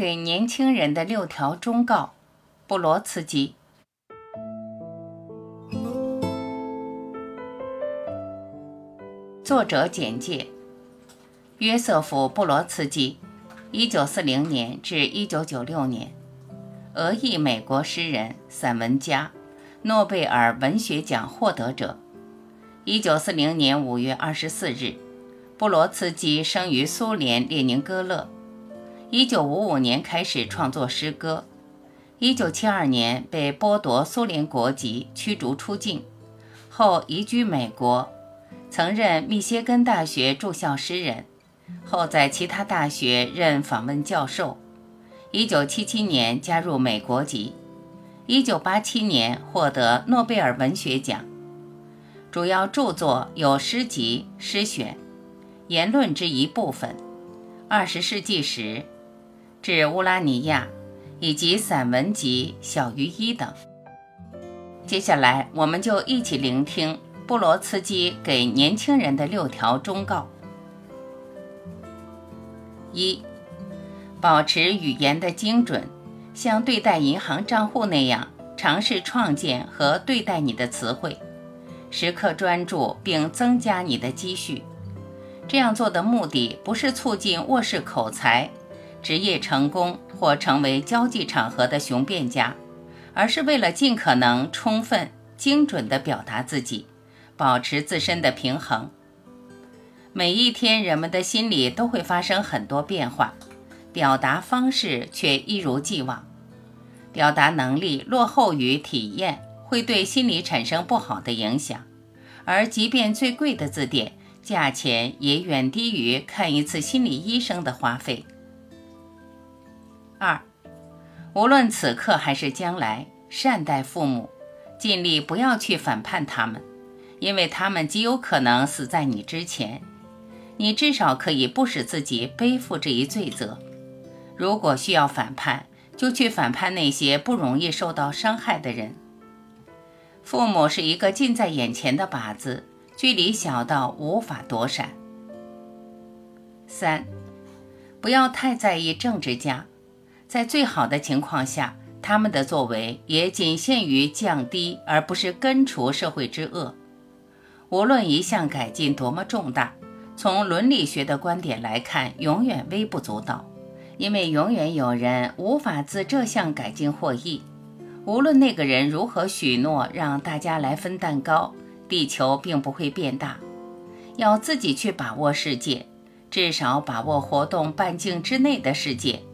给年轻人的六条忠告，布罗茨基。作者简介：约瑟夫·布罗茨基，1940年至1996年，俄裔美国诗人、散文家，诺贝尔文学奖获得者。1940年5月24日，布罗茨基生于苏联列宁格勒。一九五五年开始创作诗歌，一九七二年被剥夺苏联国籍，驱逐出境，后移居美国，曾任密歇根大学驻校诗人，后在其他大学任访问教授。一九七七年加入美国籍，一九八七年获得诺贝尔文学奖。主要著作有诗集、诗选、言论之一部分，《二十世纪时》。至乌拉尼亚，以及散文集《小于一》等。接下来，我们就一起聆听布罗茨基给年轻人的六条忠告：一、保持语言的精准，像对待银行账户那样，尝试创建和对待你的词汇，时刻专注并增加你的积蓄。这样做的目的不是促进卧室口才。职业成功或成为交际场合的雄辩家，而是为了尽可能充分、精准地表达自己，保持自身的平衡。每一天，人们的心里都会发生很多变化，表达方式却一如既往。表达能力落后于体验，会对心理产生不好的影响。而即便最贵的字典，价钱也远低于看一次心理医生的花费。二，无论此刻还是将来，善待父母，尽力不要去反叛他们，因为他们极有可能死在你之前。你至少可以不使自己背负这一罪责。如果需要反叛，就去反叛那些不容易受到伤害的人。父母是一个近在眼前的靶子，距离小到无法躲闪。三，不要太在意政治家。在最好的情况下，他们的作为也仅限于降低，而不是根除社会之恶。无论一项改进多么重大，从伦理学的观点来看，永远微不足道，因为永远有人无法自这项改进获益。无论那个人如何许诺让大家来分蛋糕，地球并不会变大。要自己去把握世界，至少把握活动半径之内的世界。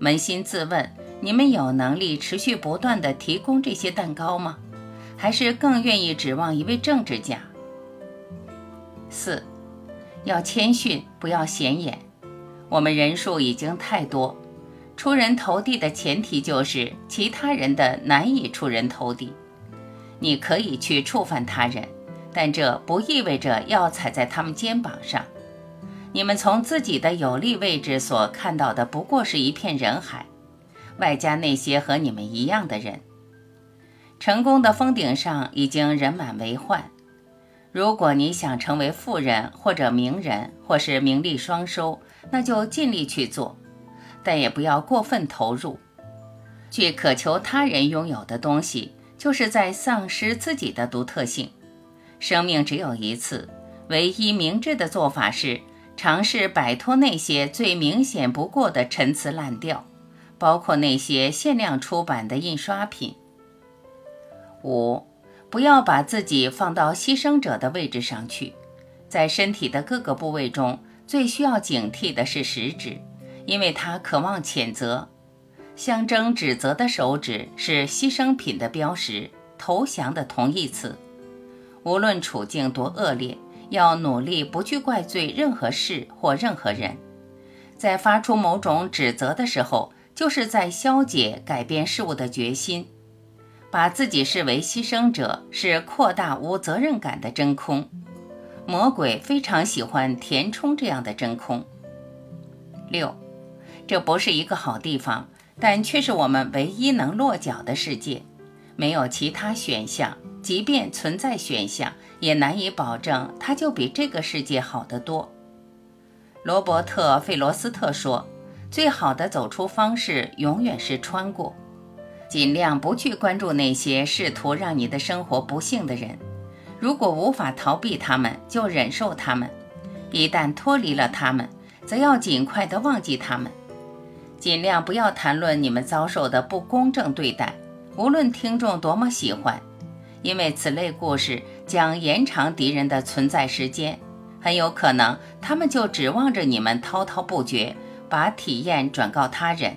扪心自问：你们有能力持续不断的提供这些蛋糕吗？还是更愿意指望一位政治家？四，要谦逊，不要显眼。我们人数已经太多，出人头地的前提就是其他人的难以出人头地。你可以去触犯他人，但这不意味着要踩在他们肩膀上。你们从自己的有利位置所看到的不过是一片人海，外加那些和你们一样的人。成功的峰顶上已经人满为患。如果你想成为富人或者名人，或是名利双收，那就尽力去做，但也不要过分投入。去渴求他人拥有的东西，就是在丧失自己的独特性。生命只有一次，唯一明智的做法是。尝试摆脱那些最明显不过的陈词滥调，包括那些限量出版的印刷品。五，不要把自己放到牺牲者的位置上去。在身体的各个部位中，最需要警惕的是食指，因为它渴望谴责。象征指责的手指是牺牲品的标识，投降的同义词。无论处境多恶劣。要努力不去怪罪任何事或任何人，在发出某种指责的时候，就是在消解改变事物的决心。把自己视为牺牲者，是扩大无责任感的真空。魔鬼非常喜欢填充这样的真空。六，这不是一个好地方，但却是我们唯一能落脚的世界，没有其他选项。即便存在选项，也难以保证它就比这个世界好得多。罗伯特·费罗斯特说：“最好的走出方式永远是穿过。尽量不去关注那些试图让你的生活不幸的人。如果无法逃避他们，就忍受他们；一旦脱离了他们，则要尽快的忘记他们。尽量不要谈论你们遭受的不公正对待，无论听众多么喜欢，因为此类故事将延长敌人的存在时间。很有可能，他们就指望着你们滔滔不绝，把体验转告他人。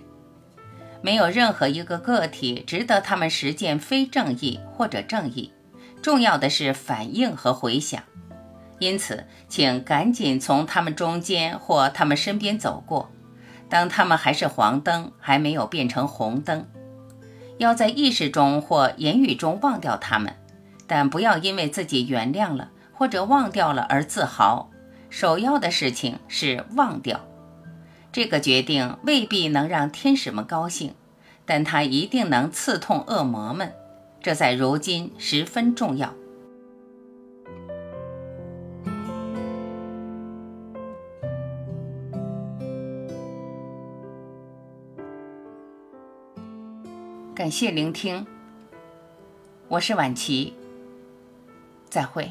没有任何一个个体值得他们实践非正义或者正义，重要的是反应和回响。因此，请赶紧从他们中间或他们身边走过，当他们还是黄灯，还没有变成红灯。要在意识中或言语中忘掉他们，但不要因为自己原谅了或者忘掉了而自豪。首要的事情是忘掉。这个决定未必能让天使们高兴，但它一定能刺痛恶魔们，这在如今十分重要。感谢聆听，我是婉琪，再会。